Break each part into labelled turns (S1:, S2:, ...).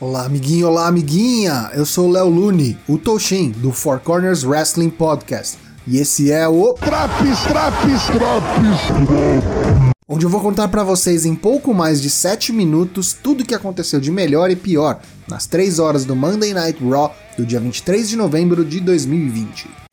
S1: Olá, amiguinho, olá, amiguinha! Eu sou o Léo Lune, o Toshin, do Four Corners Wrestling Podcast. E esse é o
S2: Traps, Traps, Traps,
S1: onde eu vou contar para vocês em pouco mais de 7 minutos tudo o que aconteceu de melhor e pior nas 3 horas do Monday Night Raw do dia 23 de novembro de 2020.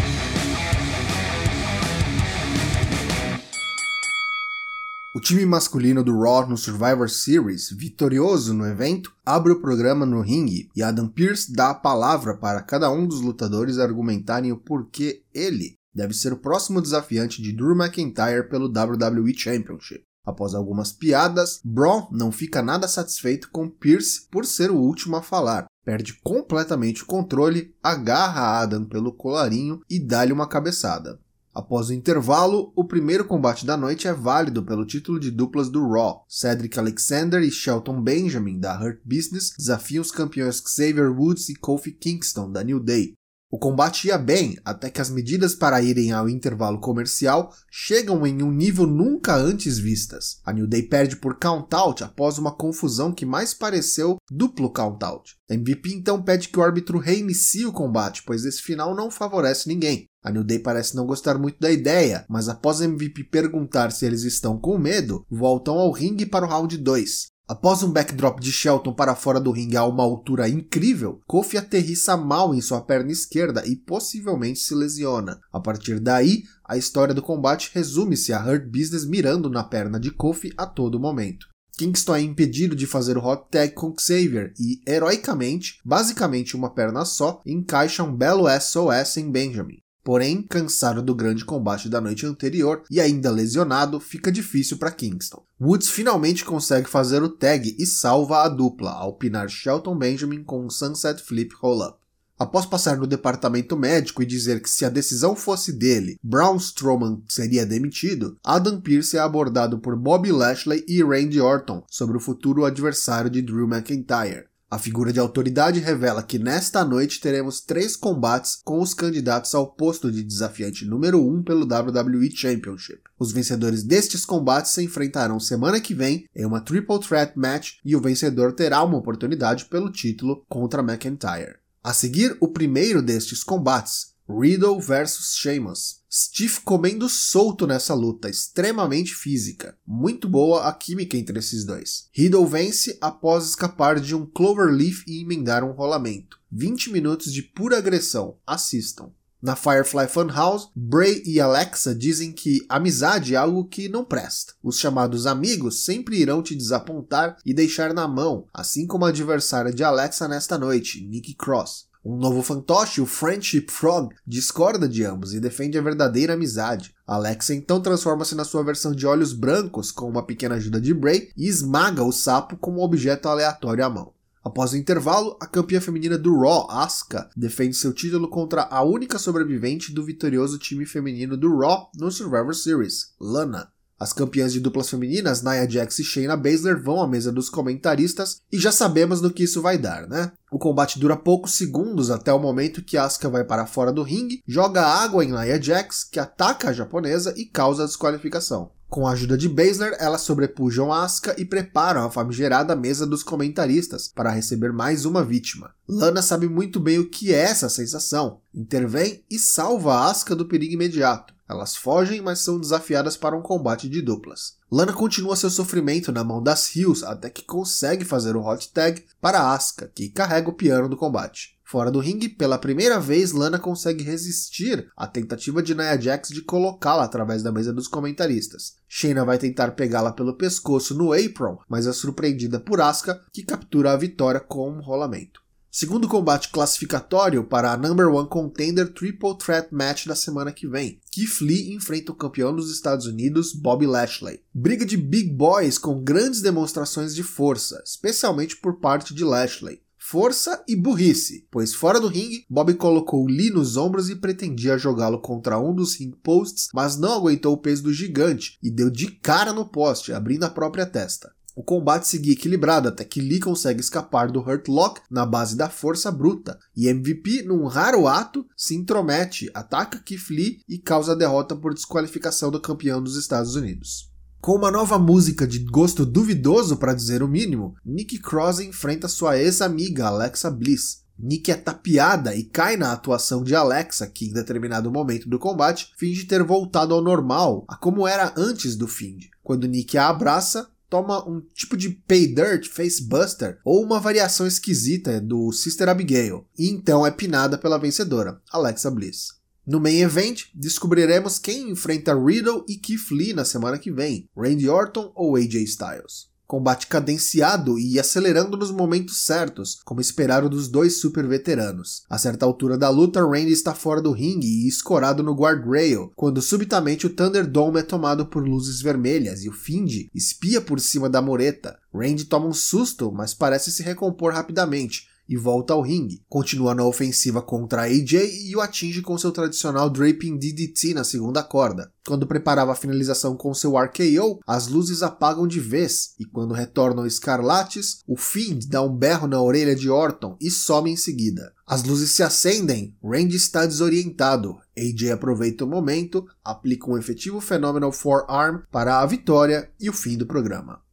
S1: O time masculino do Raw no Survivor Series, vitorioso no evento, abre o programa no ringue e Adam Pearce dá a palavra para cada um dos lutadores argumentarem o porquê ele deve ser o próximo desafiante de Drew McIntyre pelo WWE Championship. Após algumas piadas, Braun não fica nada satisfeito com Pierce por ser o último a falar. Perde completamente o controle, agarra Adam pelo colarinho e dá-lhe uma cabeçada. Após o intervalo, o primeiro combate da noite é válido pelo título de duplas do Raw. Cedric Alexander e Shelton Benjamin, da Hurt Business, desafiam os campeões Xavier Woods e Kofi Kingston, da New Day. O combate ia bem, até que as medidas para irem ao intervalo comercial chegam em um nível nunca antes vistas. A New Day perde por count-out após uma confusão que mais pareceu duplo count-out. MVP então pede que o árbitro reinicie o combate, pois esse final não favorece ninguém. A New Day parece não gostar muito da ideia, mas após MVP perguntar se eles estão com medo, voltam ao ringue para o round 2. Após um backdrop de Shelton para fora do ringue a uma altura incrível, Kofi aterrissa mal em sua perna esquerda e possivelmente se lesiona. A partir daí, a história do combate resume-se a Hurt Business mirando na perna de Kofi a todo momento. Kingston é impedido de fazer o hot tag com Xavier e, heroicamente, basicamente uma perna só, encaixa um belo SOS em Benjamin. Porém, cansado do grande combate da noite anterior e ainda lesionado, fica difícil para Kingston. Woods finalmente consegue fazer o tag e salva a dupla ao pinar Shelton Benjamin com um Sunset Flip Roll-Up. Após passar no departamento médico e dizer que se a decisão fosse dele, Braun Strowman seria demitido, Adam Pearce é abordado por Bobby Lashley e Randy Orton sobre o futuro adversário de Drew McIntyre. A figura de autoridade revela que nesta noite teremos três combates com os candidatos ao posto de desafiante número 1 um pelo WWE Championship. Os vencedores destes combates se enfrentarão semana que vem em uma Triple Threat Match e o vencedor terá uma oportunidade pelo título contra McIntyre. A seguir, o primeiro destes combates, Riddle vs Sheamus. Steve comendo solto nessa luta, extremamente física. Muito boa a química entre esses dois. Riddle vence após escapar de um Cloverleaf e emendar um rolamento. 20 minutos de pura agressão. Assistam. Na Firefly Funhouse, Bray e Alexa dizem que amizade é algo que não presta. Os chamados amigos sempre irão te desapontar e deixar na mão, assim como a adversária de Alexa nesta noite, Nikki Cross. Um novo fantoche, o Friendship Frog, discorda de ambos e defende a verdadeira amizade. Alexa então transforma-se na sua versão de olhos brancos com uma pequena ajuda de Bray e esmaga o sapo com um objeto aleatório à mão. Após o intervalo, a campeã feminina do Raw, Asuka, defende seu título contra a única sobrevivente do vitorioso time feminino do Raw no Survivor Series, Lana. As campeãs de duplas femininas, Nia Jax e Shayna Baszler, vão à mesa dos comentaristas e já sabemos no que isso vai dar, né? O combate dura poucos segundos até o momento que Asuka vai para fora do ringue, joga água em Nia Jax, que ataca a japonesa e causa a desqualificação. Com a ajuda de Baszler, elas sobrepujam Asuka e preparam a famigerada mesa dos comentaristas para receber mais uma vítima. Lana sabe muito bem o que é essa sensação, intervém e salva Asuka do perigo imediato. Elas fogem, mas são desafiadas para um combate de duplas. Lana continua seu sofrimento na mão das Hills até que consegue fazer o hot tag para Asuka, que carrega o piano do combate. Fora do ringue, pela primeira vez, Lana consegue resistir à tentativa de Nia Jax de colocá-la através da mesa dos comentaristas. Shayna vai tentar pegá-la pelo pescoço no apron, mas é surpreendida por Asuka, que captura a vitória com um rolamento. Segundo combate classificatório para a Number One Contender Triple Threat Match da semana que vem. Keith Lee enfrenta o campeão dos Estados Unidos, Bobby Lashley. Briga de big boys com grandes demonstrações de força, especialmente por parte de Lashley força e burrice, pois fora do ringue, Bob colocou Lee nos ombros e pretendia jogá-lo contra um dos ring posts, mas não aguentou o peso do gigante e deu de cara no poste, abrindo a própria testa. O combate seguia equilibrado até que Lee consegue escapar do Hurt Lock na base da força bruta, e MVP, num raro ato, se intromete, ataca Keith Lee e causa a derrota por desqualificação do campeão dos Estados Unidos. Com uma nova música de gosto duvidoso, para dizer o mínimo, Nick Cross enfrenta sua ex-amiga Alexa Bliss. Nick é tapeada e cai na atuação de Alexa, que em determinado momento do combate finge ter voltado ao normal, a como era antes do fim. Quando Nick a abraça, toma um tipo de pay dirt, facebuster ou uma variação esquisita do Sister Abigail, e então é pinada pela vencedora, Alexa Bliss. No main event, descobriremos quem enfrenta Riddle e Keith Lee na semana que vem, Randy Orton ou AJ Styles. Combate cadenciado e acelerando nos momentos certos, como esperaram dos dois super veteranos. A certa altura da luta, Randy está fora do ringue e escorado no guardrail, quando subitamente o Thunderdome é tomado por luzes vermelhas e o Fiend espia por cima da mureta. Randy toma um susto, mas parece se recompor rapidamente, e volta ao ringue. Continua na ofensiva contra AJ e o atinge com seu tradicional Draping DDT na segunda corda. Quando preparava a finalização com seu RKO, as luzes apagam de vez, e quando retornam escarlates, o Fiend dá um berro na orelha de Orton e some em seguida. As luzes se acendem, Randy está desorientado. AJ aproveita o momento, aplica um efetivo Phenomenal Forearm para a vitória e o fim do programa.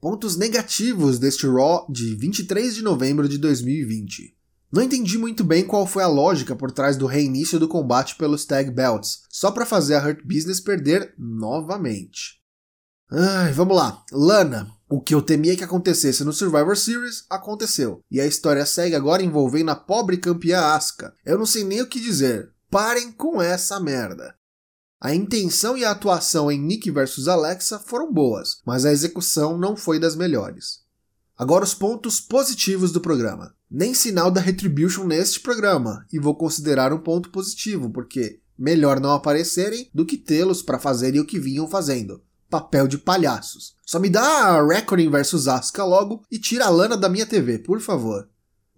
S1: Pontos negativos deste Raw de 23 de novembro de 2020. Não entendi muito bem qual foi a lógica por trás do reinício do combate pelos Tag Belts, só para fazer a Hurt Business perder novamente. Ai, vamos lá. Lana, o que eu temia que acontecesse no Survivor Series aconteceu, e a história segue agora envolvendo a pobre campeã Asuka. Eu não sei nem o que dizer. Parem com essa merda. A intenção e a atuação em Nick vs Alexa foram boas, mas a execução não foi das melhores. Agora os pontos positivos do programa. Nem sinal da Retribution neste programa, e vou considerar um ponto positivo, porque melhor não aparecerem do que tê-los para fazerem o que vinham fazendo. Papel de palhaços. Só me dá a Reckoning vs Asuka logo e tira a lana da minha TV, por favor.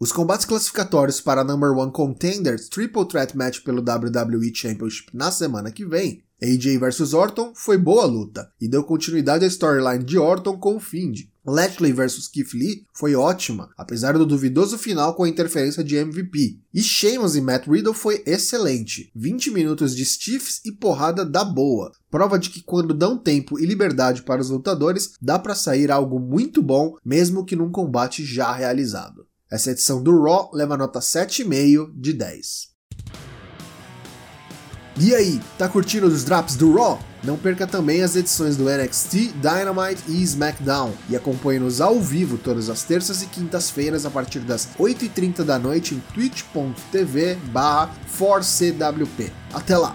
S1: Os combates classificatórios para a Number One Contenders Triple Threat Match pelo WWE Championship na semana que vem, AJ vs Orton foi boa luta e deu continuidade à storyline de Orton com o Fiend. Lashley vs Keith Lee foi ótima, apesar do duvidoso final com a interferência de MVP. E Sheamus e Matt Riddle foi excelente, 20 minutos de stiffs e porrada da boa. Prova de que quando dão tempo e liberdade para os lutadores, dá para sair algo muito bom, mesmo que num combate já realizado. Essa edição do Raw leva nota 7,5 de 10. E aí, tá curtindo os drops do Raw? Não perca também as edições do NXT, Dynamite e SmackDown e acompanhe-nos ao vivo todas as terças e quintas-feiras a partir das 8h30 da noite em twitch.tv/4cwp. Até lá!